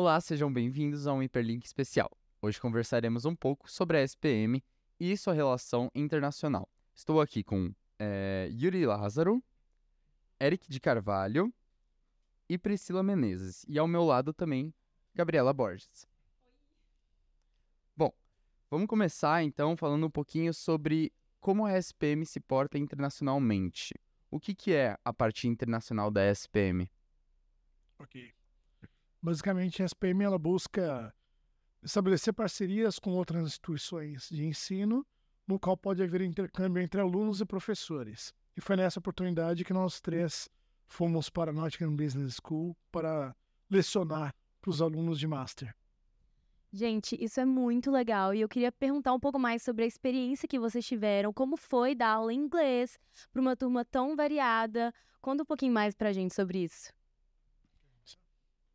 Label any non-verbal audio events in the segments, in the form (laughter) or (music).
Olá, sejam bem-vindos a um Hiperlink especial. Hoje conversaremos um pouco sobre a SPM e sua relação internacional. Estou aqui com é, Yuri Lázaro, Eric de Carvalho e Priscila Menezes. E ao meu lado também, Gabriela Borges. Bom, vamos começar então falando um pouquinho sobre como a SPM se porta internacionalmente. O que, que é a parte internacional da SPM? Ok. Basicamente, a SPM ela busca estabelecer parcerias com outras instituições de ensino, no qual pode haver intercâmbio entre alunos e professores. E foi nessa oportunidade que nós três fomos para a Nottingham Business School para lecionar para os alunos de Master. Gente, isso é muito legal e eu queria perguntar um pouco mais sobre a experiência que vocês tiveram, como foi dar aula em inglês para uma turma tão variada. Conta um pouquinho mais para a gente sobre isso.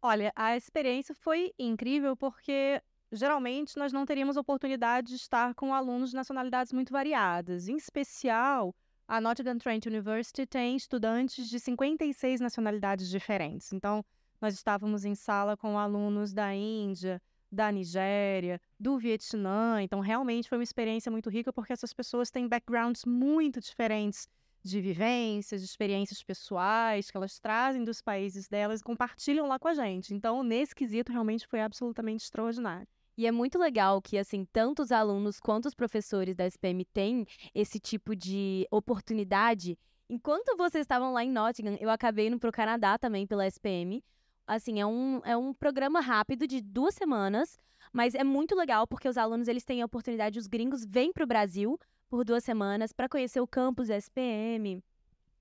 Olha, a experiência foi incrível porque geralmente nós não teríamos oportunidade de estar com alunos de nacionalidades muito variadas. Em especial, a Nottingham Trent University tem estudantes de 56 nacionalidades diferentes. Então, nós estávamos em sala com alunos da Índia, da Nigéria, do Vietnã. Então, realmente foi uma experiência muito rica, porque essas pessoas têm backgrounds muito diferentes de vivências, de experiências pessoais que elas trazem dos países delas e compartilham lá com a gente. Então, nesse quesito, realmente foi absolutamente extraordinário. E é muito legal que, assim, tanto os alunos quanto os professores da SPM têm esse tipo de oportunidade. Enquanto vocês estavam lá em Nottingham, eu acabei indo para o Canadá também pela SPM, assim, é um, é um programa rápido de duas semanas, mas é muito legal porque os alunos eles têm a oportunidade, os gringos vêm para o Brasil por duas semanas para conhecer o campus da SPM.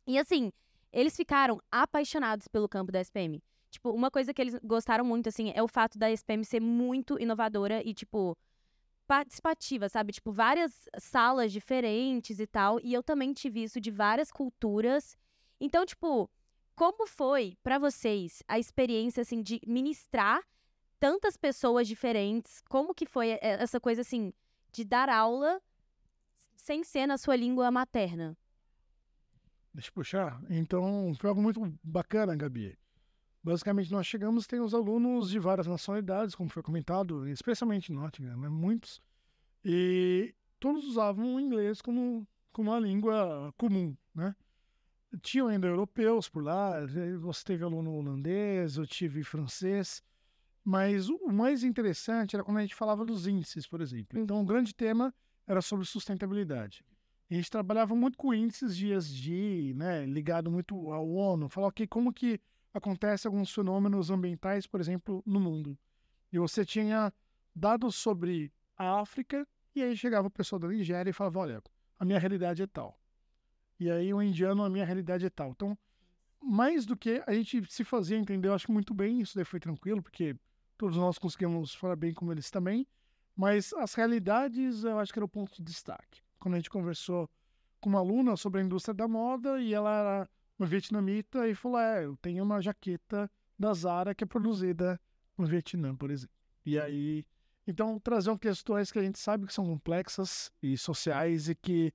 E assim, eles ficaram apaixonados pelo campo da SPM. Tipo, uma coisa que eles gostaram muito, assim, é o fato da SPM ser muito inovadora e, tipo, participativa, sabe? Tipo, várias salas diferentes e tal. E eu também tive isso de várias culturas. Então, tipo, como foi para vocês a experiência assim de ministrar tantas pessoas diferentes? Como que foi eh, essa coisa assim de dar aula sem ser na sua língua materna? Deixa eu puxar. Então, foi algo muito bacana, Gabi. Basicamente, nós chegamos, tem os alunos de várias nacionalidades, como foi comentado, especialmente em Nottingham, né? muitos, e todos usavam o inglês como, como uma língua comum, né? tinham ainda europeus por lá, você teve aluno holandês, eu tive francês, mas o mais interessante era quando a gente falava dos índices, por exemplo. Então, o grande tema era sobre sustentabilidade. a gente trabalhava muito com índices de ESG, né, ligado muito ao ONU, falar okay, como que acontece alguns fenômenos ambientais, por exemplo, no mundo. E você tinha dados sobre a África, e aí chegava o pessoal da Nigéria e falava, olha, a minha realidade é tal. E aí o indiano, a minha realidade é tal. Então, mais do que a gente se fazia entender, eu acho muito bem, isso daí foi tranquilo, porque todos nós conseguimos falar bem como eles também, mas as realidades eu acho que era o ponto de destaque. Quando a gente conversou com uma aluna sobre a indústria da moda e ela era uma vietnamita e falou: É, eu tenho uma jaqueta da Zara que é produzida no Vietnã, por exemplo. E aí, então, traziam questões que a gente sabe que são complexas e sociais e que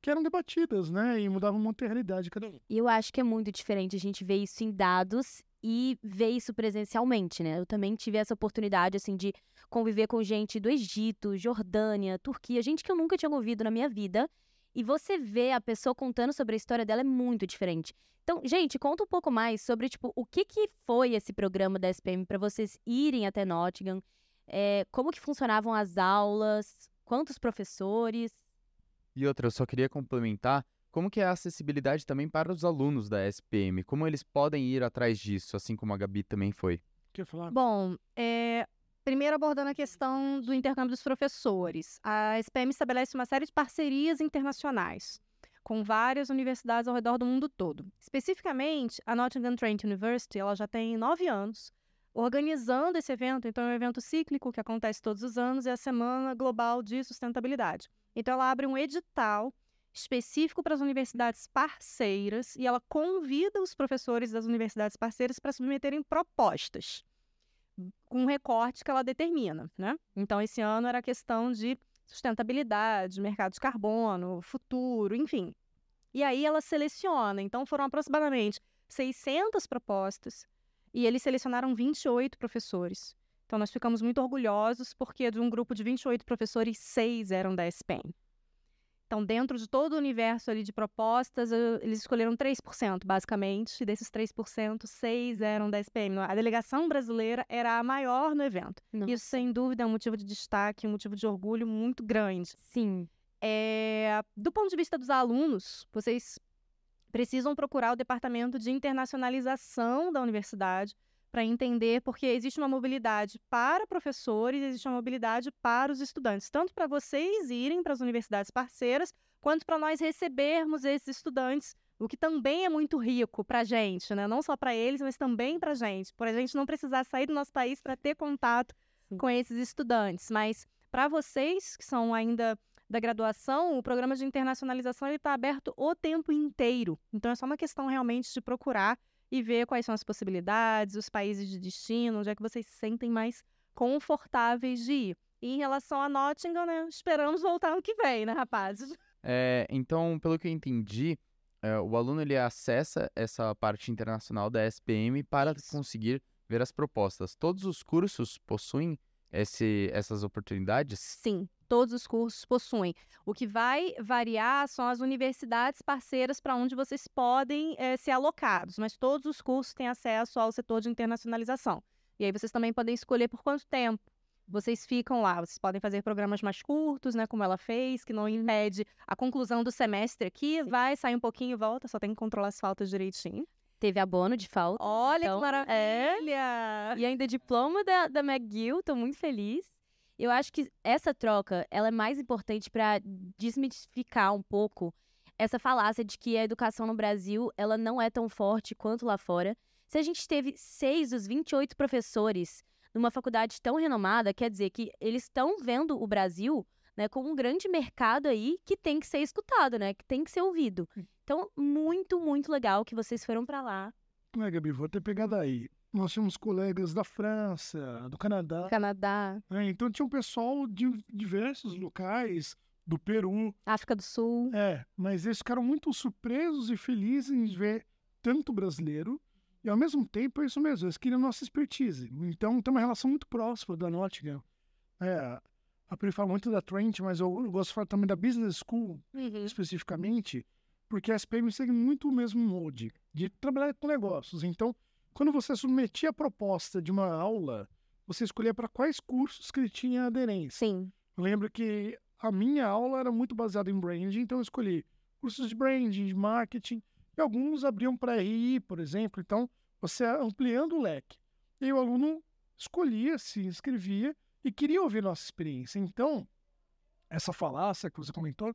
que eram debatidas, né? E mudavam muito a realidade de cada um. E eu acho que é muito diferente a gente ver isso em dados e ver isso presencialmente, né? Eu também tive essa oportunidade, assim, de conviver com gente do Egito, Jordânia, Turquia, gente que eu nunca tinha ouvido na minha vida. E você vê a pessoa contando sobre a história dela é muito diferente. Então, gente, conta um pouco mais sobre, tipo, o que, que foi esse programa da SPM para vocês irem até Nottingham, é, como que funcionavam as aulas, quantos professores... E outra, eu só queria complementar como que é a acessibilidade também para os alunos da SPM? Como eles podem ir atrás disso, assim como a Gabi também foi? Quer falar? Bom, é, primeiro abordando a questão do intercâmbio dos professores. A SPM estabelece uma série de parcerias internacionais com várias universidades ao redor do mundo todo. Especificamente, a Nottingham Trent University ela já tem nove anos organizando esse evento. Então, é um evento cíclico que acontece todos os anos, é a Semana Global de Sustentabilidade. Então, ela abre um edital específico para as universidades parceiras e ela convida os professores das universidades parceiras para submeterem propostas com um recorte que ela determina, né? Então, esse ano era a questão de sustentabilidade, mercado de carbono, futuro, enfim. E aí ela seleciona. Então, foram aproximadamente 600 propostas e eles selecionaram 28 professores Então, nós ficamos muito orgulhosos porque de um grupo de 28 professores, seis eram da SPM. Então, dentro de todo o universo ali de propostas, eles escolheram 3%, basicamente. E desses 3%, seis eram da SPM. A delegação brasileira era a maior no evento. Nossa. Isso, sem dúvida, é um motivo de destaque, um motivo de orgulho muito grande. Sim. É, do ponto de vista dos alunos, vocês precisam procurar o departamento de internacionalização da universidade para entender porque existe uma mobilidade para professores, existe uma mobilidade para os estudantes, tanto para vocês irem para as universidades parceiras, quanto para nós recebermos esses estudantes, o que também é muito rico para a gente, né? não só para eles, mas também para a gente, por a gente não precisar sair do nosso país para ter contato Sim. com esses estudantes. Mas para vocês que são ainda da graduação, o programa de internacionalização está aberto o tempo inteiro. Então é só uma questão realmente de procurar e ver quais são as possibilidades, os países de destino, onde é que vocês se sentem mais confortáveis de ir. E em relação a Nottingham, né, esperamos voltar ano que vem, né, rapazes? (laughs) É, então, pelo que eu entendi, é, o aluno ele acessa essa parte internacional da SPM para conseguir ver as propostas. Todos os cursos possuem esse, essas oportunidades? Sim, todos os cursos possuem. O que vai variar são as universidades parceiras para onde vocês podem eh, ser alocados, mas todos os cursos têm acesso ao setor de internacionalização. E aí vocês também podem escolher por quanto tempo vocês ficam lá. Vocês podem fazer programas mais curtos, né, como ela fez, que não impede a conclusão do semestre aqui, vai, sai um pouquinho e volta, só tem que controlar as faltas direitinho. Teve abono de falta. Olha Então, que maravilha! E ainda diploma da, da McGill, tô muito feliz. Eu acho que essa troca, ela é mais importante para desmistificar um pouco essa falácia de que a educação no Brasil, ela não é tão forte quanto lá fora. Se a gente teve seis dos 28 professores numa faculdade tão renomada, quer dizer que eles estão vendo o Brasil né, como um grande mercado aí que tem que ser escutado, né? Que tem que ser ouvido. Então, muito, muito legal que vocês foram para lá. É, Gabi, vou ter pegado aí. Nós tínhamos colegas da França, do Canadá, Canadá, né? então tinha um pessoal de diversos locais, do Peru, África do Sul. É, mas eles ficaram muito surpresos e felizes em ver tanto brasileiro e ao mesmo tempo é isso mesmo, eles queriam nossa expertise. Então tem uma relação muito próxima da Nottingham. É, a Pri fala muito da Trent, mas eu, eu gosto de falar também da Business School, especificamente, porque a SPM segue muito o mesmo molde de trabalhar com negócios. Então, quando você submetia a proposta de uma aula, você escolhia para quais cursos que ele tinha aderência. Sim. Eu lembro que a minha aula era muito baseada em branding, então eu escolhi cursos de branding, de marketing, e alguns abriam para RI, por exemplo. Então, você ampliando o leque. E aí o aluno escolhia, se inscrevia e queria ouvir nossa experiência. Então, essa falácia que você comentou,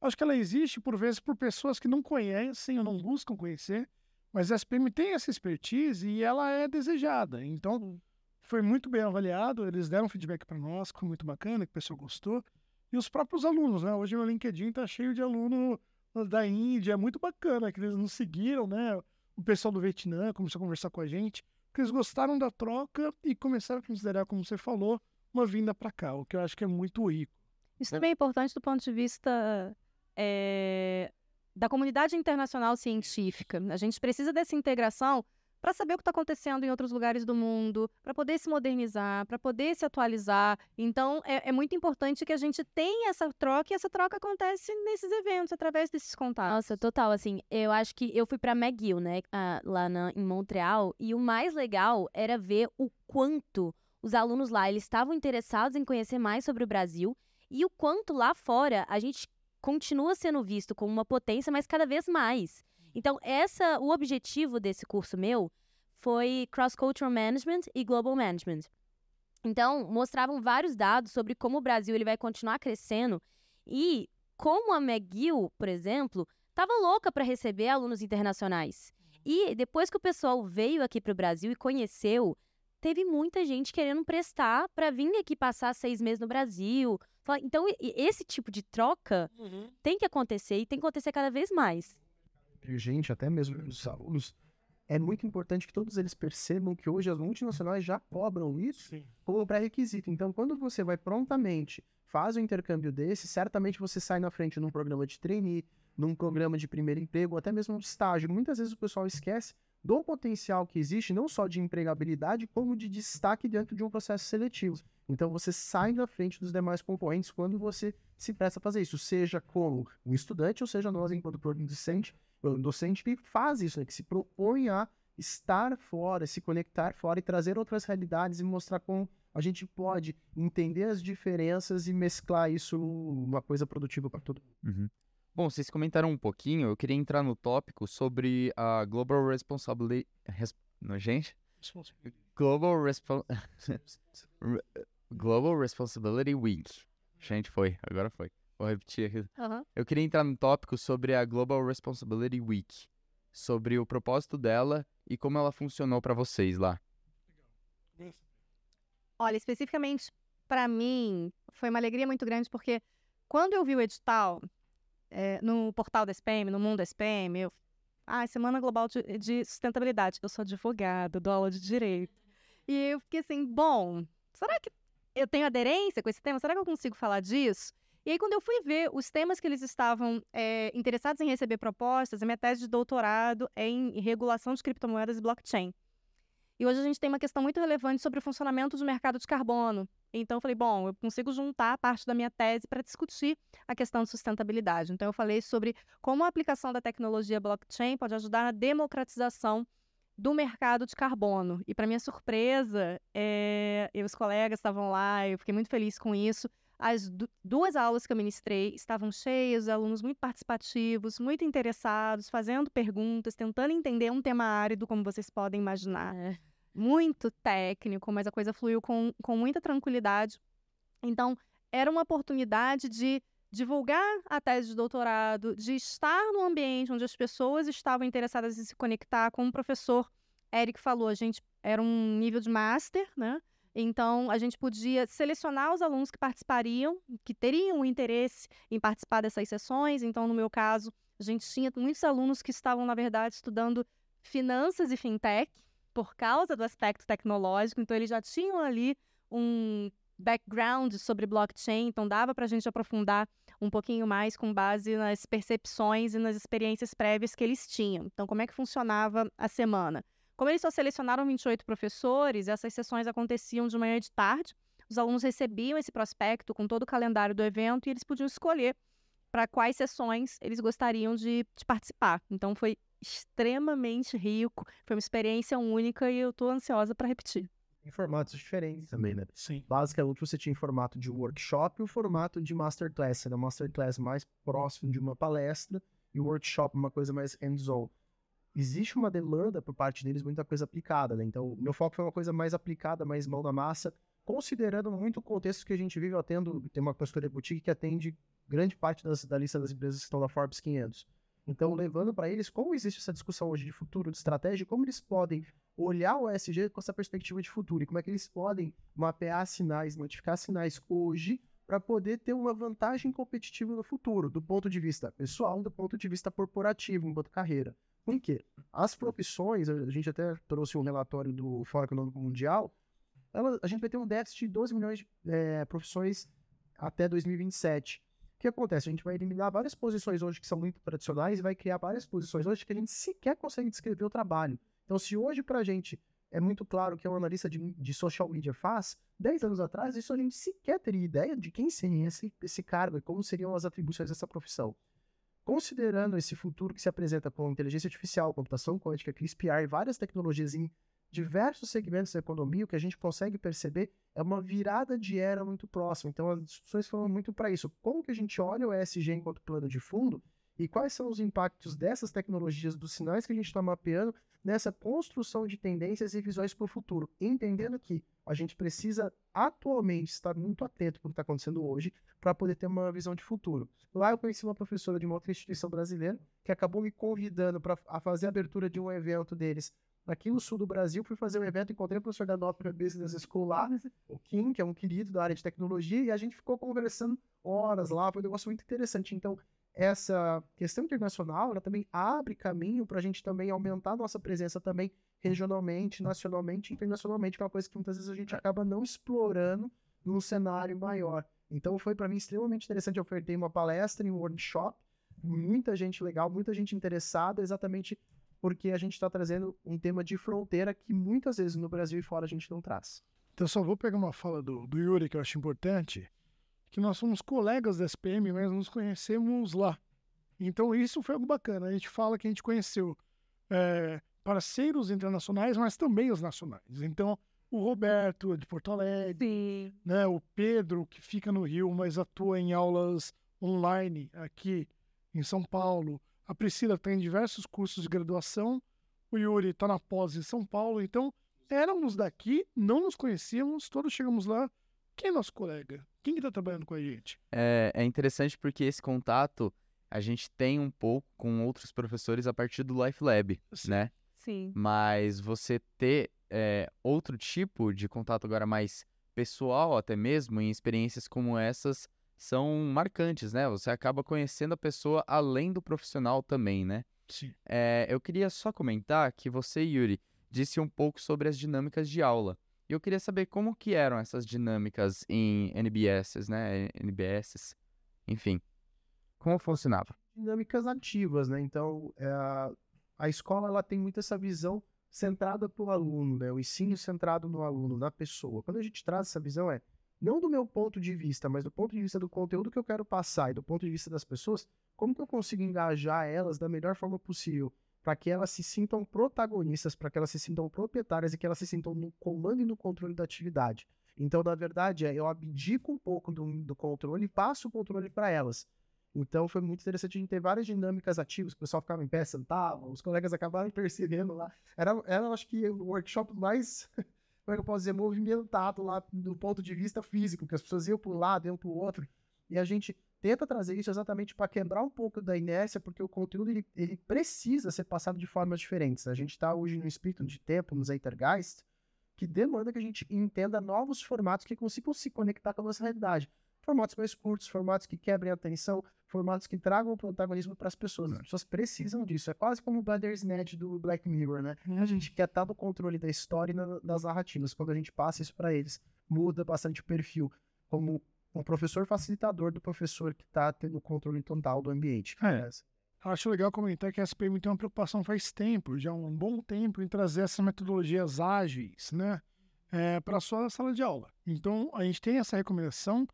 acho que ela existe por vezes por pessoas que não conhecem ou não buscam conhecer, mas a SPM tem essa expertise e ela é desejada. Então, foi muito bem avaliado, eles deram feedback para nós, que foi muito bacana, que o pessoal gostou. E os próprios alunos, né? Hoje meu LinkedIn tá cheio de aluno da Índia, é muito bacana que eles nos seguiram, né? O pessoal do Vietnã começou a conversar com a gente, porque eles gostaram da troca e começaram a considerar, como você falou, uma vinda para cá, o que eu acho que é muito rico. Isso também é importante do ponto de vista eh, da comunidade internacional científica. A gente precisa dessa integração para saber o que está acontecendo em outros lugares do mundo, para poder se modernizar, para poder se atualizar. Então, é, é muito importante que a gente tenha essa troca e essa troca acontece nesses eventos, através desses contatos. Nossa, total, assim, eu acho que eu fui pra McGill, né, lá na- em Montreal, e o mais legal era ver o quanto os alunos lá, eles estavam interessados em conhecer mais sobre o Brasil, e o quanto lá fora a gente continua sendo visto como uma potência, mas cada vez mais. Então, essa, o objetivo desse curso meu foi Cross Cultural Management e Global Management. Então, mostravam vários dados sobre como o Brasil ele vai continuar crescendo e como a McGill, por exemplo, estava louca para receber alunos internacionais. E depois que o pessoal veio aqui para o Brasil e conheceu, teve muita gente querendo prestar para vir aqui passar seis meses no Brasil. Fala- Então, esse tipo de troca tem que acontecer e tem que acontecer cada vez mais. gente, até mesmo os alunos, é muito importante que todos eles percebam que hoje as multinacionais já cobram isso Sim. como pré-requisito. Então, quando você vai prontamente, faz um intercâmbio desse, certamente você sai na frente num programa de trainee, num programa de primeiro emprego, até mesmo um estágio. Muitas vezes o pessoal esquece do potencial que existe, não só de empregabilidade, como de destaque dentro de um processo seletivo. Então você sai na frente dos demais concorrentes quando você se presta a fazer isso, seja como um estudante, ou seja nós enquanto docente, docente que faz isso, né, que se propõe a estar fora, se conectar fora e trazer outras realidades e mostrar como a gente pode entender as diferenças e mesclar isso numa coisa produtiva para todo mundo. Uhum. Bom, vocês comentaram um pouquinho, eu queria entrar no tópico sobre a Global Responsibility. Res... Não, gente? Global, Respon... (laughs) Global Responsibility Week. Gente, foi, agora foi. Vou repetir aqui. Aham. Eu queria entrar no tópico sobre a Global Responsibility Week, sobre o propósito dela e como ela funcionou para vocês lá. Olha, especificamente para mim, foi uma alegria muito grande, porque quando eu vi o edital eh, no portal da SPM, no mundo da SPM, eu. Ah, Semana Global de, de Sustentabilidade. Eu sou advogada, dou aula de direito. E eu fiquei assim, bom, será que eu tenho aderência com esse tema? Será que eu consigo falar disso? E aí, quando eu fui ver os temas que eles estavam eh, interessados em receber propostas, a minha tese de doutorado é em regulação de criptomoedas e blockchain. E hoje a gente tem uma questão muito relevante sobre o funcionamento do mercado de carbono. Então, eu falei, bom, eu consigo juntar parte da minha tese para discutir a questão de sustentabilidade. Então, eu falei sobre como a aplicação da tecnologia blockchain pode ajudar na democratização do mercado de carbono. E, para minha surpresa, é, eu e os colegas estavam lá, eu fiquei muito feliz com isso. As du duas aulas que eu ministrei estavam cheias, alunos muito participativos, muito interessados, fazendo perguntas, tentando entender um tema árido, como vocês podem imaginar. É. Muito técnico, mas a coisa fluiu com, com muita tranquilidade. Então, era uma oportunidade de divulgar a tese de doutorado, de estar no ambiente onde as pessoas estavam interessadas em se conectar, como o professor Eric falou, a gente era um nível de master, né? Então, a gente podia selecionar os alunos que participariam, que teriam interesse em participar dessas sessões. Então, no meu caso, a gente tinha muitos alunos que estavam, na verdade, estudando finanças e fintech, por causa do aspecto tecnológico. Então, eles já tinham ali um background sobre blockchain, então dava para a gente aprofundar um pouquinho mais com base nas percepções e nas experiências prévias que eles tinham. Então, como é que funcionava a semana? Como eles só selecionaram 28 professores, essas sessões aconteciam de manhã e de tarde. Os alunos recebiam esse prospecto com todo o calendário do evento e eles podiam escolher para quais sessões eles gostariam de, de, participar. Então foi extremamente rico, foi uma experiência única e eu estou ansiosa para repetir. Em formatos diferentes também, né? Sim. Basicamente você tinha em formato de workshop e o formato de masterclass. Era masterclass mais próximo de uma palestra e o workshop uma coisa mais hands-on existe uma demanda por parte deles, muita coisa aplicada, né? Então, meu foco foi uma coisa mais aplicada, mais mão na massa, considerando muito o contexto que a gente vive. Eu atendo, tem uma consultoria boutique que atende grande parte das, da lista das empresas que estão na Forbes 500. Então, levando para eles como existe essa discussão hoje de futuro, de estratégia, como eles podem olhar o ESG com essa perspectiva de futuro e como é que eles podem mapear sinais, modificar sinais hoje para poder ter uma vantagem competitiva no futuro, do ponto de vista pessoal, do ponto de vista corporativo, enquanto carreira. Por quê? As profissões, a gente até trouxe um relatório do Fórum Econômico Mundial, ela, a gente vai ter um déficit de 12 milhões de é, profissões até 2027. O que acontece? A gente vai eliminar várias posições hoje que são muito tradicionais e vai criar várias posições hoje que a gente sequer consegue descrever o trabalho. Então, se hoje para a gente é muito claro que um analista de, de social media faz, 10 anos atrás, isso a gente sequer teria ideia de quem seria esse, esse cargo e como seriam as atribuições dessa profissão. Considerando esse futuro que se apresenta com inteligência artificial, computação quântica, CRISPR e várias tecnologias em diversos segmentos da economia, o que a gente consegue perceber é uma virada de era muito próxima. Então, as discussões foram muito para isso. Como que a gente olha o ESG enquanto plano de fundo e quais são os impactos dessas tecnologias, dos sinais que a gente está mapeando nessa construção de tendências e visões para o futuro, entendendo que a gente precisa atualmente estar muito atento para o que está acontecendo hoje para poder ter uma visão de futuro. Lá eu conheci uma professora de uma outra instituição brasileira que acabou me convidando para fazer a abertura de um evento deles aqui no sul do Brasil. Fui fazer um evento, encontrei o professor da Nova Business School lá, o Kim, que é um querido da área de tecnologia, e a gente ficou conversando horas lá. Foi um negócio muito interessante. Então, essa questão internacional ela também abre caminho para a gente também aumentar a nossa presença também regionalmente, nacionalmente, internacionalmente, que é uma coisa que muitas vezes a gente acaba não explorando num cenário maior. Então foi para mim extremamente interessante. Eu ofertei uma palestra em um workshop, muita gente legal, muita gente interessada, exatamente porque a gente está trazendo um tema de fronteira que muitas vezes no Brasil e fora a gente não traz. Então, só vou pegar uma fala do, do Yuri que eu acho importante, que nós somos colegas da SPM, mas nos conhecemos lá. Então, isso foi algo bacana. A gente fala que a gente conheceu é, parceiros internacionais, mas também os nacionais. Então, o Roberto, de Porto Alegre, Sim. né, o Pedro, que fica no Rio, mas atua em aulas online aqui em São Paulo. A Priscila tem diversos cursos de graduação. O Yuri está na pós em São Paulo. Então, éramos daqui, não nos conhecíamos, todos chegamos lá. Quem é nosso colega? Quem está trabalhando com a gente? É, é interessante porque esse contato a gente tem um pouco com outros professores a partir do Life Lab, Sim. né? Sim. Mas você ter é, outro tipo de contato agora mais pessoal até mesmo, em experiências como essas, são marcantes, né? Você acaba conhecendo a pessoa além do profissional também, né? Sim. É, eu queria só comentar que você, Yuri, disse um pouco sobre as dinâmicas de aula. Eu queria saber como que eram essas dinâmicas em NBS, né? NBS, enfim. Como funcionava? dinâmicas ativas, né? Então, é, a escola ela tem muito essa visão centrada para o aluno, né? O ensino centrado no aluno, na pessoa. Quando a gente traz essa visão é não do meu ponto de vista, mas do ponto de vista do conteúdo que eu quero passar e do ponto de vista das pessoas, como que eu consigo engajar elas da melhor forma possível para que elas se sintam protagonistas, para que elas se sintam proprietárias e que elas se sintam no comando e no controle da atividade. Então, na verdade, é, eu abdico um pouco do, do controle e passo o controle para elas. Então foi muito interessante a gente ter várias dinâmicas ativas, o pessoal ficava em pé, sentava, os colegas acabaram (laughs) percebendo lá. Era, era acho que, o workshop mais, (laughs) como é que eu posso dizer, movimentado lá do ponto de vista físico, que as pessoas iam para um lado, iam para o outro. E a gente tenta trazer isso exatamente para quebrar um pouco da inércia, porque o conteúdo ele, ele precisa ser passado de formas diferentes. A gente está hoje no espírito de tempo, no Zeitgeist, que demanda que a gente entenda novos formatos que consigam se conectar com a nossa realidade. Formatos mais curtos, formatos que quebrem a atenção, formatos que tragam protagonismo para as pessoas. As pessoas precisam disso. É quase como o Bandersnatch do Black Mirror, né? A gente quer estar no controle da história e na- das narrativas. Quando a gente passa isso para eles, muda bastante o perfil. Como um professor facilitador do professor que está tendo o controle total do ambiente. É. Acho legal comentar que a SPM tem uma preocupação faz tempo, já há um bom tempo, em trazer essas metodologias ágeis, né, para a sua sala de aula. Então, a gente tem essa recomendação,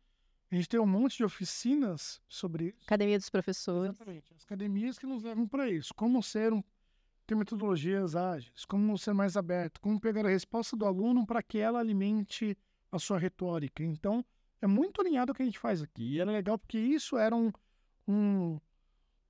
a gente tem um monte de oficinas sobre isso. Academia dos Professores. Exatamente. As academias que nos levam para isso. Como ser um, ter metodologias ágeis, como ser mais aberto, como pegar a resposta do aluno para que ela alimente a sua retórica. Então, é muito alinhado ao que a gente faz aqui. E era legal porque isso era um, um,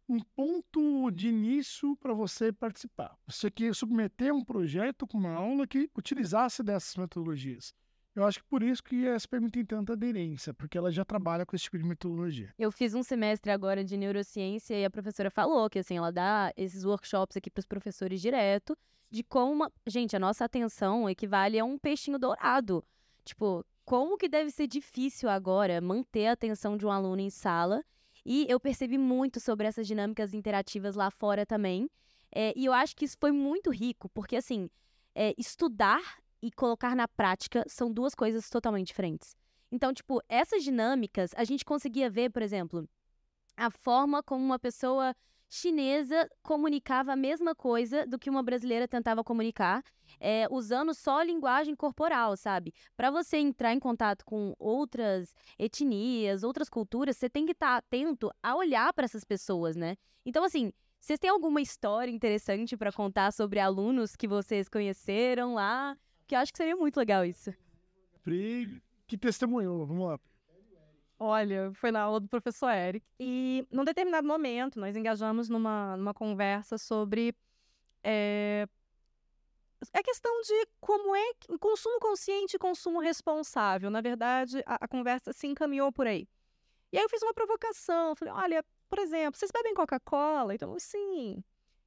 um ponto de início para você participar. Você que submeter um projeto com uma aula que utilizasse dessas metodologias. Eu acho que por isso que a SPM tem tanta aderência, porque ela já trabalha com esse tipo de metodologia. Eu fiz um semestre agora de neurociência e a professora falou que assim, ela dá esses workshops aqui para os professores direto, de como, gente, a nossa atenção equivale a um peixinho dourado. Tipo, como que deve ser difícil agora manter a atenção de um aluno em sala? E eu percebi muito sobre essas dinâmicas interativas lá fora também. É, e eu acho que isso foi muito rico, porque assim, é, estudar e colocar na prática são duas coisas totalmente diferentes. Então, tipo, essas dinâmicas, a gente conseguia ver, por exemplo, a forma como uma pessoa chinesa comunicava a mesma coisa do que uma brasileira tentava comunicar, é, usando só a linguagem corporal, sabe? Para você entrar em contato com outras etnias, outras culturas, você tem que estar atento a olhar para essas pessoas, né? Então, assim, vocês têm alguma história interessante para contar sobre alunos que vocês conheceram lá? Que eu acho que seria muito legal isso. Pri, que testemunhou, vamos lá. Olha, foi na aula do professor Eric. E num determinado momento, nós engajamos numa, numa conversa sobre eh, a questão de como é que- consumo consciente e consumo responsável. Na verdade, a, a conversa se encaminhou por aí. E aí eu fiz uma provocação. Falei, olha, por exemplo, vocês bebem Coca-Cola? Então, sim.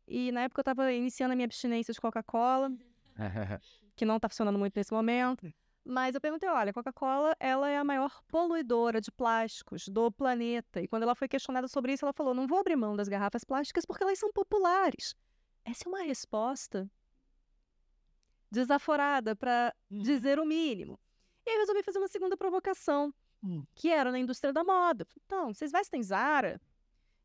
E na época eu estava iniciando a minha abstinência de Coca-Cola (laughs) que não está funcionando muito nesse momento. Mas eu perguntei, olha, a Coca-Cola, ela é a maior poluidora de plásticos do planeta. E quando ela foi questionada sobre isso, ela falou, não vou abrir mão das garrafas plásticas porque elas são populares. Essa é uma resposta desaforada, para dizer o mínimo. E aí eu resolvi fazer uma segunda provocação, Hum. que era na indústria da moda. Então, vocês vestem Zara?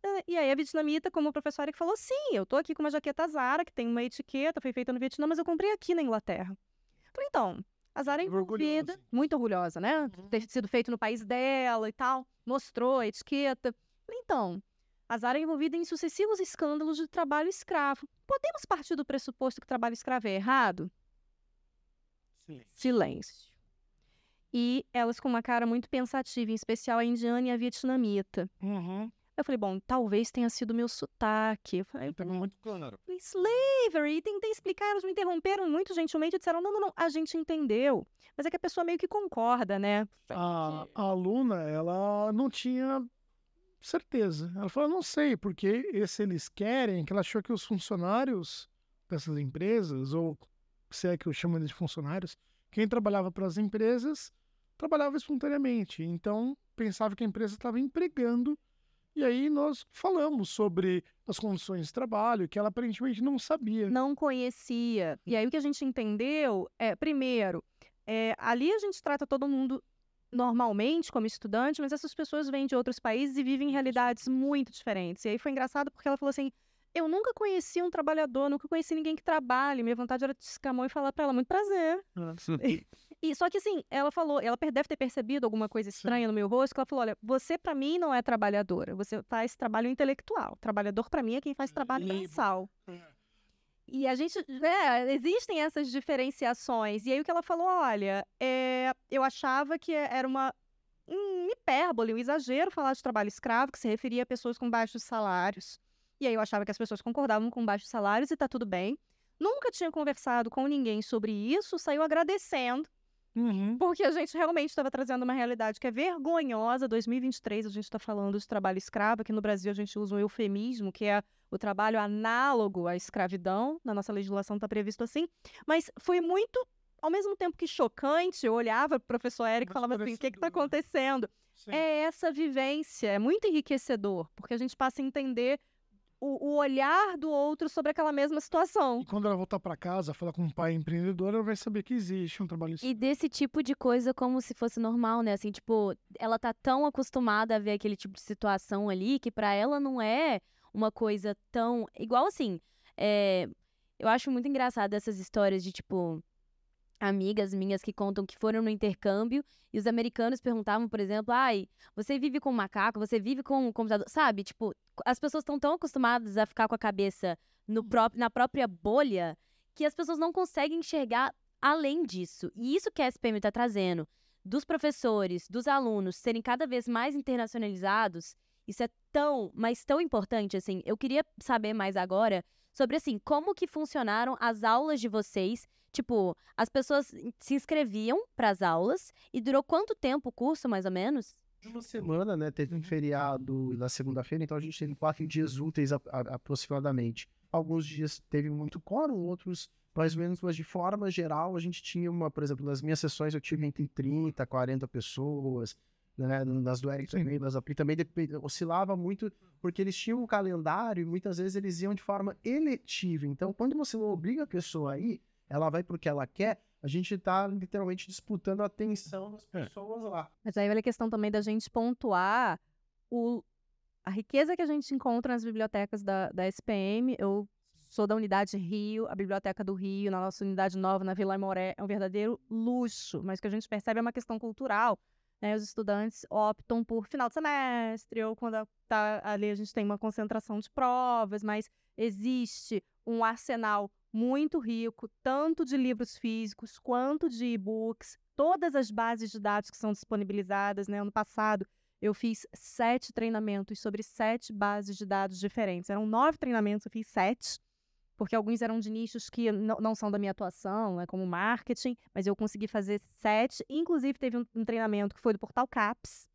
Eh, E aí a vietnamita, como professora, que falou: sim, eu tô aqui com uma jaqueta Zara, que tem uma etiqueta, foi feita no Vietnã, mas eu comprei aqui na Inglaterra. Falei, então, a Zara é orgulhosa, envolvida, assim. muito orgulhosa, né? Uhum. Ter sido feito no país dela e tal, mostrou a etiqueta. Então, a Zara é envolvida em sucessivos escândalos de trabalho escravo. Podemos partir do pressuposto que o trabalho escravo é errado? Silêncio. E elas com uma cara muito pensativa, em especial a indiana e a vietnamita. Uhum. Eu falei, bom, talvez tenha sido meu sotaque. Eu falei, Tava muito claro. slavery, e tentei explicar, elas me interromperam muito gentilmente e disseram, não, não, não, a gente entendeu. Mas é que a pessoa meio que concorda, né? A, a aluna, ela não tinha certeza. Ela falou, não sei, porque esse eles querem, que ela achou que os funcionários dessas empresas, ou se é que eu chamo eles de funcionários, quem trabalhava para as empresas trabalhava espontaneamente. Então, pensava que a empresa estava empregando. E aí nós falamos sobre as condições de trabalho, que ela aparentemente não sabia. não conhecia. E aí o que a gente entendeu é, primeiro, é, ali a gente trata todo mundo normalmente como estudante, mas essas pessoas vêm de outros países e vivem em realidades muito diferentes. E aí foi engraçado porque ela falou assim: eu nunca conheci um trabalhador, nunca conheci ninguém que trabalhe. Minha vontade era de escamar e falar pra ela, muito prazer. E só que assim, ela falou, ela deve ter percebido alguma coisa estranha no meu rosto, que ela falou: olha, você pra mim não é trabalhadora, você faz trabalho intelectual. Trabalhador pra mim é quem faz trabalho braçal. É. E a gente, é, existem essas diferenciações. E aí o que ela falou, olha, é, eu achava que era uma um hipérbole, um exagero falar de trabalho escravo, que se referia a pessoas com baixos salários. E aí eu achava que as pessoas concordavam com baixos salários e tá tudo bem. Nunca tinha conversado com ninguém sobre isso, saiu agradecendo, Uhum. porque a gente realmente estava trazendo uma realidade que é vergonhosa. 2023 a gente está falando de trabalho escravo, aqui no Brasil a gente usa um eufemismo, que é o trabalho análogo à escravidão. Na nossa legislação está previsto assim. Mas foi muito, ao mesmo tempo que chocante, eu olhava para o professor Eric e falava assim: o que está acontecendo? Sim. É essa vivência, é muito enriquecedor, porque a gente passa a entender o, o olhar do outro sobre aquela mesma situação. E quando ela voltar para casa, falar com um pai empreendedor, ela vai saber que existe um trabalho E desse tipo de coisa como se fosse normal, né? Assim, tipo, ela tá tão acostumada a ver aquele tipo de situação ali que pra ela não é uma coisa tão. Igual assim, é, eu acho muito engraçado essas histórias de, tipo, amigas minhas que contam que foram no intercâmbio e os americanos perguntavam, por exemplo, ai, você vive com macaco, você vive com um computador, sabe? Tipo, as pessoas estão tão acostumadas a ficar com a cabeça no pró na própria bolha que as pessoas não conseguem enxergar além disso. E isso que a SPM está trazendo, dos professores, dos alunos serem cada vez mais internacionalizados, isso é tão, mas tão importante, assim. Eu queria saber mais agora sobre, assim, como que funcionaram as aulas de vocês. Tipo, as pessoas se inscreviam para as aulas e durou quanto tempo o curso, mais ou menos? Uma semana, né? Teve um feriado na segunda-feira, então a gente teve quatro dias úteis a- a- aproximadamente. Alguns dias teve muito quórum, outros mais ou menos, mas de forma geral a gente tinha uma, por exemplo, nas minhas sessões eu tive entre 30, 40 pessoas, né? Nas Eric também, nas Apli também oscilava muito, porque eles tinham um calendário e muitas vezes eles iam de forma eletiva. Então, quando você não obriga a pessoa a ir, ela vai porque ela quer, a gente tá literalmente disputando a atenção das É. pessoas lá. Mas aí vale a questão também da gente pontuar o, a riqueza que a gente encontra nas bibliotecas da, da SPM. Eu sou da unidade Rio, a Biblioteca do Rio, na nossa unidade nova, na Vila Moré, é um verdadeiro luxo. Mas o que a gente percebe é uma questão cultural. Né? Os estudantes optam por final de semestre, ou quando tá ali a gente tem uma concentração de provas, mas existe um arsenal muito rico, tanto de livros físicos quanto de e-books, todas as bases de dados que são disponibilizadas. Né? Ano passado, eu fiz sete treinamentos sobre sete bases de dados diferentes. Eram nove treinamentos, eu fiz sete, porque alguns eram de nichos que não, são da minha atuação, né, como marketing, mas eu consegui fazer sete. Inclusive, teve um, um treinamento que foi do Portal CAPS,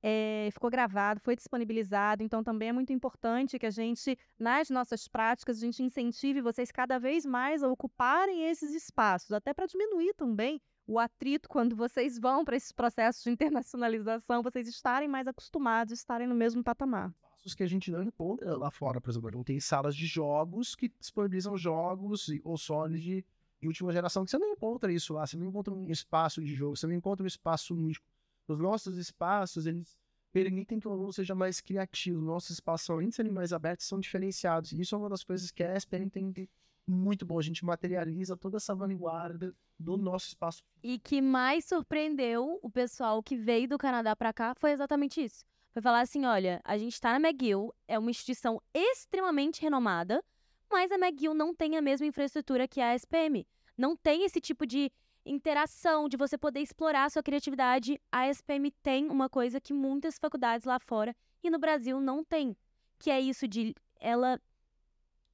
é, ficou gravado, foi disponibilizado, então também é muito importante que a gente, nas nossas práticas, a gente incentive vocês cada vez mais a ocuparem esses espaços, até para diminuir também o atrito quando vocês vão para esses processos de internacionalização, vocês estarem mais acostumados, estarem no mesmo patamar. Espaços que a gente não encontra lá fora, por exemplo. Não tem salas de jogos que disponibilizam jogos e consoles de, última geração, que você não encontra isso lá. Você não encontra um espaço de jogo, você não encontra um espaço lúdico. Os nossos espaços, eles permitem que o aluno seja mais criativo. Nossos espaços, além de serem mais abertos, são diferenciados. E isso é uma das coisas que a SPM tem muito bom. A gente materializa toda essa vanguarda do nosso espaço. E que mais surpreendeu o pessoal que veio do Canadá para cá foi exatamente isso. Foi falar assim: olha, a gente está na McGill, é uma instituição extremamente renomada, mas a McGill não tem a mesma infraestrutura que a SPM. Não tem esse tipo de interação, de você poder explorar a sua criatividade. A SPM tem uma coisa que muitas faculdades lá fora e no Brasil não tem, que é isso de ela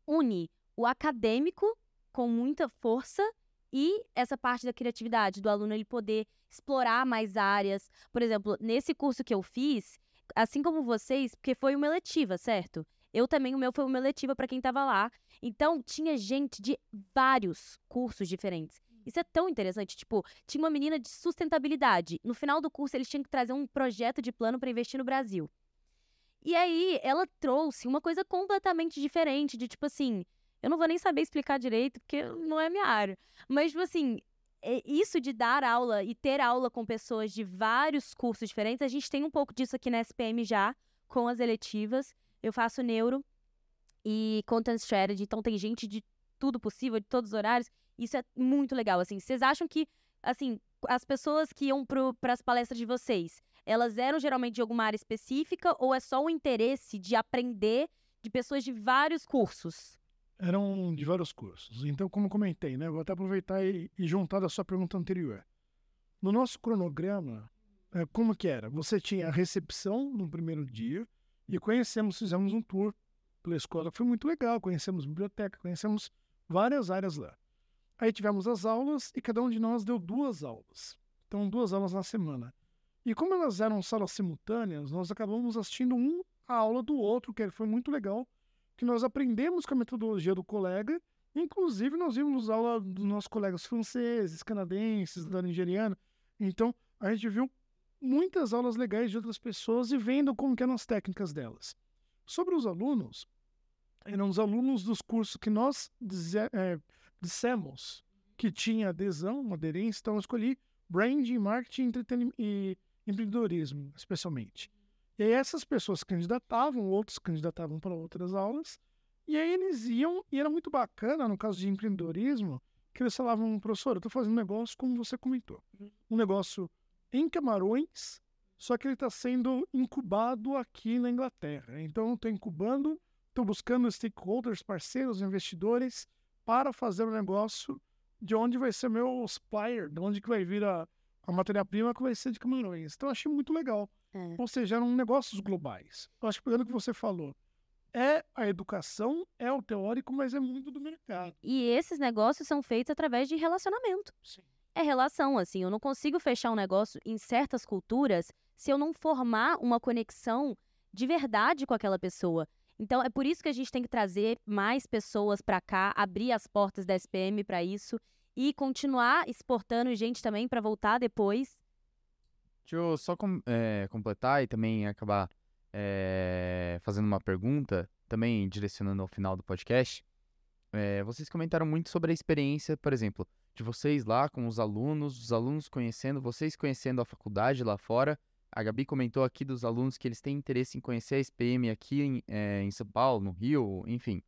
une o acadêmico com muita força e essa parte da criatividade, do aluno ele poder explorar mais áreas. Por exemplo, nesse curso que eu fiz, assim como vocês, porque foi uma eletiva, certo? Eu também, o meu foi uma eletiva para quem estava lá. Então, tinha gente de vários cursos diferentes. Isso é tão interessante. Tipo, tinha uma menina de sustentabilidade. No final do curso, eles tinham que trazer um projeto de plano para investir no Brasil. E aí, ela trouxe uma coisa completamente diferente, de tipo assim, eu não vou nem saber explicar direito, porque não é minha área. Mas, tipo assim, isso de dar aula e ter aula com pessoas de vários cursos diferentes, a gente tem um pouco disso aqui na SPM já, com as eletivas. Eu faço neuro e content strategy, então tem gente de tudo possível, de todos os horários. Isso é muito legal, assim. Vocês acham que, assim, as pessoas que iam para as palestras de vocês, elas eram geralmente de alguma área específica ou é só o interesse de aprender de pessoas de vários cursos? Eram de vários cursos. Então, como comentei, né, vou até aproveitar e, e juntar da sua pergunta anterior. No nosso cronograma, é, como que era? Você tinha a recepção no primeiro dia e conhecemos, fizemos um tour pela escola. Foi muito legal, conhecemos biblioteca, conhecemos várias áreas lá. Aí tivemos as aulas e cada um de nós deu duas aulas. Então, duas aulas na semana. E como elas eram salas simultâneas, nós acabamos assistindo um a aula do outro, que foi muito legal que nós aprendemos com a metodologia do colega, inclusive nós vimos aula dos nossos colegas franceses, canadenses, da nigeriana. Então, a gente viu muitas aulas legais de outras pessoas e vendo como eram as técnicas delas. Sobre os alunos, eram os alunos dos cursos que nós é, dissemos que tinha adesão, aderência, então eu escolhi branding, marketing e empreendedorismo, especialmente. E aí essas pessoas candidatavam, outros candidatavam para outras aulas, e aí eles iam, e era muito bacana, no caso de empreendedorismo, que eles falavam, professor, eu estou fazendo um negócio como você comentou. Uhum. Um negócio em Camarões, só que ele está sendo incubado aqui na Inglaterra. Então, estou incubando, estou buscando stakeholders, parceiros, investidores, para fazer o um negócio de onde vai ser meu supplier, de onde que vai vir a, a matéria-prima que vai ser de Camarões. Então, achei muito legal. É. Ou seja, eram negócios globais. Eu acho que pegando o que você falou, é a educação, é o teórico, mas é muito do mercado. E esses negócios são feitos através de relacionamento. Sim. É relação, assim. Eu não consigo fechar um negócio em certas culturas se eu não formar uma conexão de verdade com aquela pessoa. Então, é por isso que a gente tem que trazer mais pessoas para cá, abrir as portas da SPM para isso e continuar exportando gente também para voltar depois Deixa eu só com, é, completar e também acabar é, fazendo uma pergunta, também direcionando ao final do podcast. É, vocês comentaram muito sobre a experiência, por exemplo, de vocês lá com os alunos, os alunos conhecendo, vocês conhecendo a faculdade lá fora. A Gabi comentou aqui dos alunos que eles têm interesse em conhecer a SPM aqui em, é, em São Paulo, no Rio, enfim.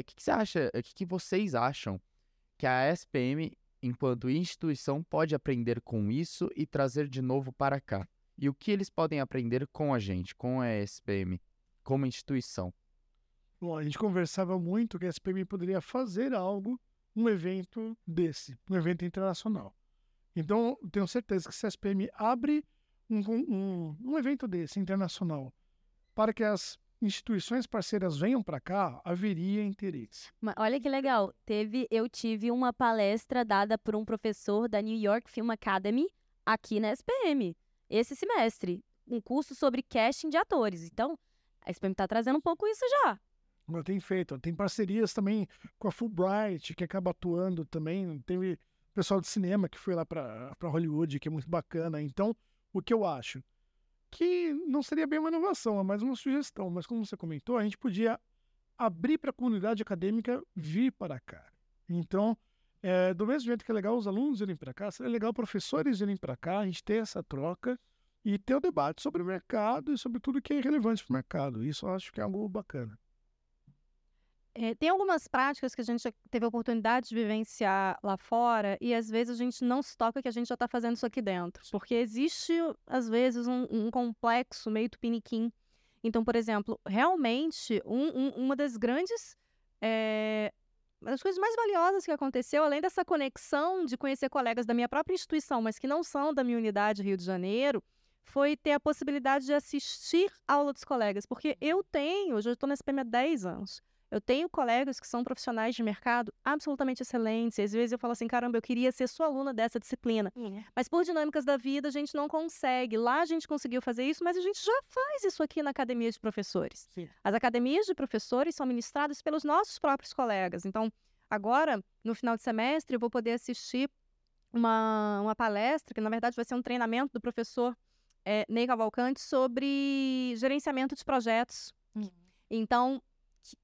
O que, que, você acha, o que, que vocês acham que a SPM enquanto instituição, pode aprender com isso e trazer de novo para cá? E o que eles podem aprender com a gente, com a SPM, como instituição? Bom, a gente conversava muito que a SPM poderia fazer algo, um evento desse, um evento internacional. Então, tenho certeza que se a SPM abre um, um, um evento desse, internacional, para que as instituições parceiras venham para cá, haveria interesse. Mas olha que legal, teve, eu tive uma palestra dada por um professor da New York Film Academy aqui na SPM esse semestre, um curso sobre casting de atores. Então, a SPM está trazendo um pouco isso já. Tem feito, tem parcerias também com a Fulbright, que acaba atuando também. Teve pessoal de cinema que foi lá para Hollywood, que é muito bacana. Então, o que eu acho? Que não seria bem uma inovação, é mais uma sugestão. Mas como você comentou, a gente podia abrir para a comunidade acadêmica vir para cá. Então, é, do mesmo jeito que é legal os alunos irem para cá, seria legal professores irem para cá, a gente ter essa troca e ter o debate sobre o mercado e sobre tudo que é relevante para o mercado. Isso eu acho que é algo bacana. É, tem algumas práticas que a gente já teve a oportunidade de vivenciar lá fora e às vezes a gente não se toca que a gente já está fazendo isso aqui dentro. Porque existe, às vezes, um, um complexo meio tupiniquim. Então, por exemplo, realmente, um, um, uma das grandes. É, uma das coisas mais valiosas que aconteceu, além dessa conexão de conhecer colegas da minha própria instituição, mas que não são da minha unidade Rio de Janeiro, foi ter a possibilidade de assistir a aula dos colegas. Porque eu tenho, eu já estou na SPM há 10 anos. Eu tenho colegas que são profissionais de mercado absolutamente excelentes. E às vezes eu falo assim, caramba, eu queria ser sua aluna dessa disciplina. É. Mas por dinâmicas da vida, a gente não consegue. Lá a gente conseguiu fazer isso, mas a gente já faz isso aqui na academia de professores. Sim. As academias de professores são ministradas pelos nossos próprios colegas. Então, agora, no final de semestre, eu vou poder assistir uma, uma palestra, que na verdade vai ser um treinamento do professor é, Ney Cavalcante sobre gerenciamento de projetos. Uhum. Então,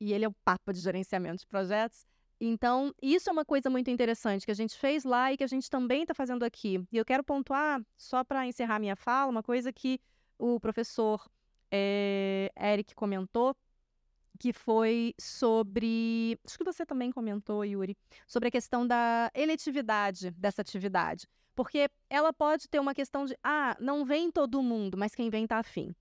e ele é o papa de gerenciamento de projetos. Então, isso é uma coisa muito interessante que a gente fez lá e que a gente também está fazendo aqui. E eu quero pontuar, só para encerrar minha fala, uma coisa que o professor é, Eric comentou, que foi sobre. Acho que você também comentou, Yuri, sobre a questão da eletividade dessa atividade. Porque ela pode ter uma questão de, ah, não vem todo mundo, mas quem vem está afim.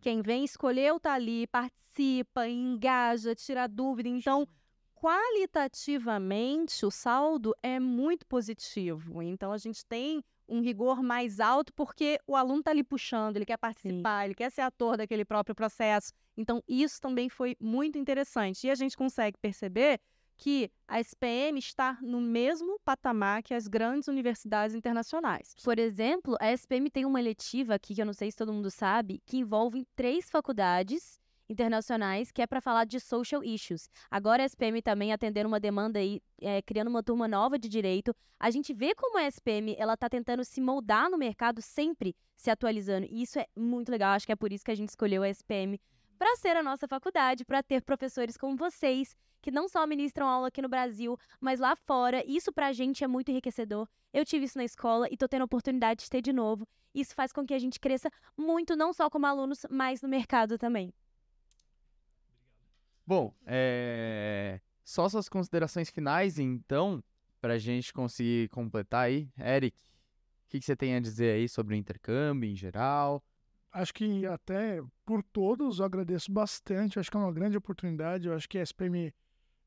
Quem vem escolheu tá ali, participa, engaja, tira dúvida. Então, qualitativamente, o saldo é muito positivo. Então, a gente tem um rigor mais alto porque o aluno está ali puxando, ele quer participar, Sim. ele quer ser ator daquele próprio processo. Então, isso também foi muito interessante. E a gente consegue perceber que a SPM está no mesmo patamar que as grandes universidades internacionais. Por exemplo, a SPM tem uma eletiva aqui, que eu não sei se todo mundo sabe, que envolve três faculdades internacionais, que é para falar de social issues. Agora a SPM também atendendo uma demanda aí, é, criando uma turma nova de direito. A gente vê como a SPM ela está tentando se moldar no mercado, sempre se atualizando. E isso é muito legal. Acho que é por isso que a gente escolheu a SPM para ser a nossa faculdade, para ter professores como vocês que não só ministram aula aqui no Brasil, mas lá fora. Isso pra gente é muito enriquecedor. Eu tive isso na escola e tô tendo a oportunidade de ter de novo. Isso faz com que a gente cresça muito, não só como alunos, mas no mercado também. Bom, é... só suas considerações finais, então, para a gente conseguir completar aí. Eric, o que, que você tem a dizer aí sobre o intercâmbio em geral? Acho que até por todos eu agradeço bastante. Acho que é uma grande oportunidade. Eu acho que a SPM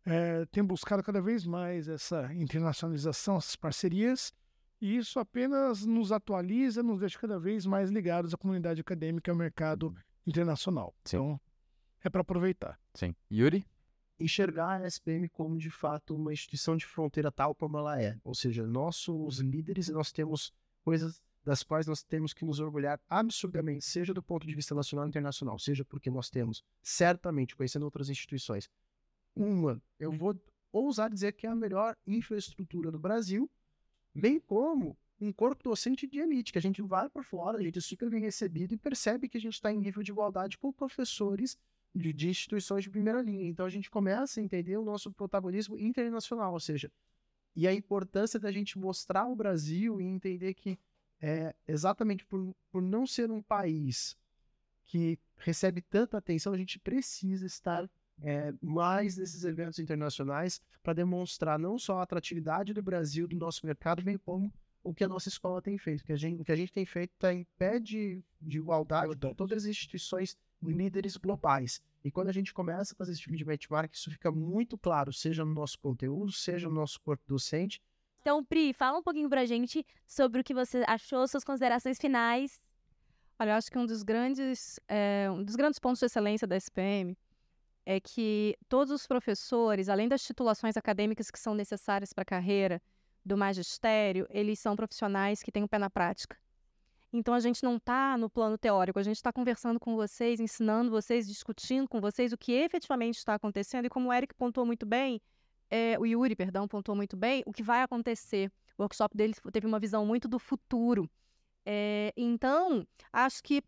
é, tem buscado cada vez mais essa internacionalização, essas parcerias, e isso apenas nos atualiza, nos deixa cada vez mais ligados à comunidade acadêmica e ao mercado internacional. Sim. Então, é para aproveitar. Sim. Yuri? Enxergar a SPM como, de fato, uma instituição de fronteira tal como ela é. Ou seja, nós somos líderes e nós temos coisas das quais nós temos que nos orgulhar absurdamente, seja do ponto de vista nacional e internacional, seja porque nós temos, certamente, conhecendo outras instituições, uma, eu vou ousar dizer que é a melhor infraestrutura do Brasil, bem como um corpo docente de elite, que a gente vai por fora, a gente fica bem recebido e percebe que a gente está em nível de igualdade com professores de, de, instituições de primeira linha. Então a gente começa a entender o nosso protagonismo internacional, ou seja, e a importância da gente mostrar o Brasil e entender que é, exatamente por, por não ser um país que recebe tanta atenção, a gente precisa estar é, mais nesses eventos internacionais para demonstrar não só a atratividade do Brasil, do nosso mercado, bem como o que a nossa escola tem feito. O que a gente, o que a gente tem feito está em pé de, de igualdade com todas as instituições líderes globais. E quando a gente começa a fazer esse tipo de benchmark, isso fica muito claro, seja no nosso conteúdo, seja no nosso corpo docente. Então, Pri, fala um pouquinho para a gente sobre o que você achou, suas considerações finais. Olha, eu acho que um dos grandes, é, um dos grandes pontos de excelência da SPM é que todos os professores, além das titulações acadêmicas que são necessárias para a carreira do magistério, eles são profissionais que têm o pé na prática. Então a gente não está no plano teórico, a gente está conversando com vocês, ensinando vocês, discutindo com vocês o que efetivamente está acontecendo e como o Eric pontuou muito bem, é, o Yuri, perdão, pontuou muito bem, o que vai acontecer. O workshop dele teve uma visão muito do futuro. É, então, acho que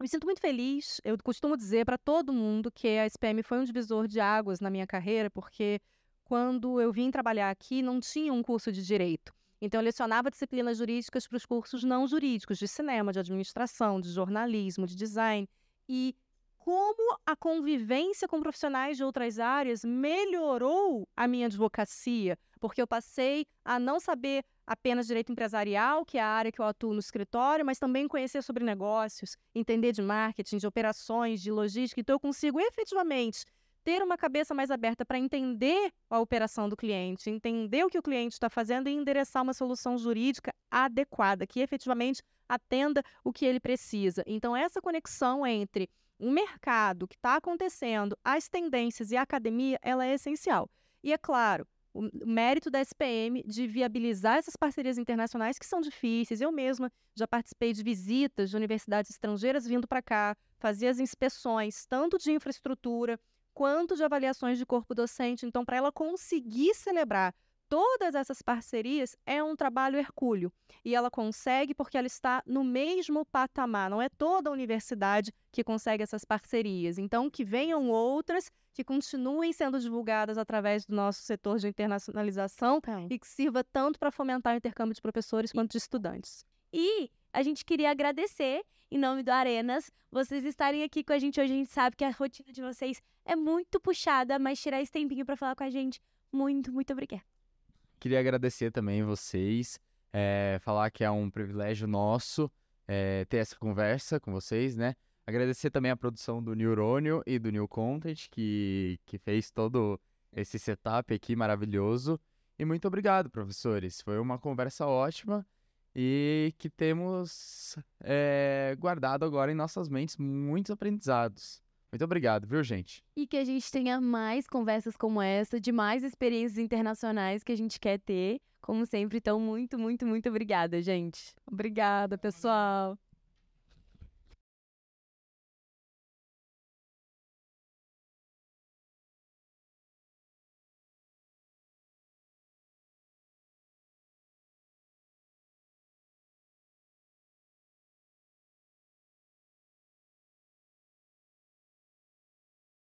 me sinto muito feliz. Eu costumo dizer para todo mundo que a SPM foi um divisor de águas na minha carreira, porque quando eu vim trabalhar aqui não tinha um curso de direito. Então, eu lecionava disciplinas jurídicas para os cursos não jurídicos, de cinema, de administração, de jornalismo, de design. E como a convivência com profissionais de outras áreas melhorou a minha advocacia, porque eu passei a não saber apenas direito empresarial, que é a área que eu atuo no escritório, mas também conhecer sobre negócios, entender de marketing, de operações, de logística. Então, eu consigo efetivamente ter uma cabeça mais aberta para entender a operação do cliente, entender o que o cliente está fazendo e endereçar uma solução jurídica adequada, que efetivamente atenda o que ele precisa. Então, essa conexão entre o mercado que está acontecendo, as tendências e a academia, ela é essencial. E é claro, o mérito da SPM de viabilizar essas parcerias internacionais que são difíceis. Eu mesma já participei de visitas de universidades estrangeiras vindo para cá, fazia as inspeções, tanto de infraestrutura quanto de avaliações de corpo docente. Então, para ela conseguir celebrar todas essas parcerias é um trabalho hercúleo. E ela consegue porque ela está no mesmo patamar. Não é toda a universidade que consegue essas parcerias. Então, que venham outras que continuem sendo divulgadas através do nosso setor de internacionalização Então. e que sirva tanto para fomentar o intercâmbio de professores quanto de estudantes. E a gente queria agradecer, em nome do Arenas, vocês estarem aqui com a gente hoje. A gente sabe que a rotina de vocês é muito puxada, mas tirar esse tempinho para falar com a gente, muito, muito obrigada. Queria agradecer também vocês, eh, falar que é um privilégio nosso eh, ter essa conversa com vocês, né? Agradecer também a produção do Neurônio e do New Content, que, que fez todo esse setup aqui maravilhoso. E muito obrigado, professores. Foi uma conversa ótima e que temos eh, guardado agora em nossas mentes muitos aprendizados. Muito obrigado, viu, gente? E que a gente tenha mais conversas como essa, de mais experiências internacionais que a gente quer ter. Como sempre, então, muito, muito, muito obrigada, gente. Obrigada, pessoal.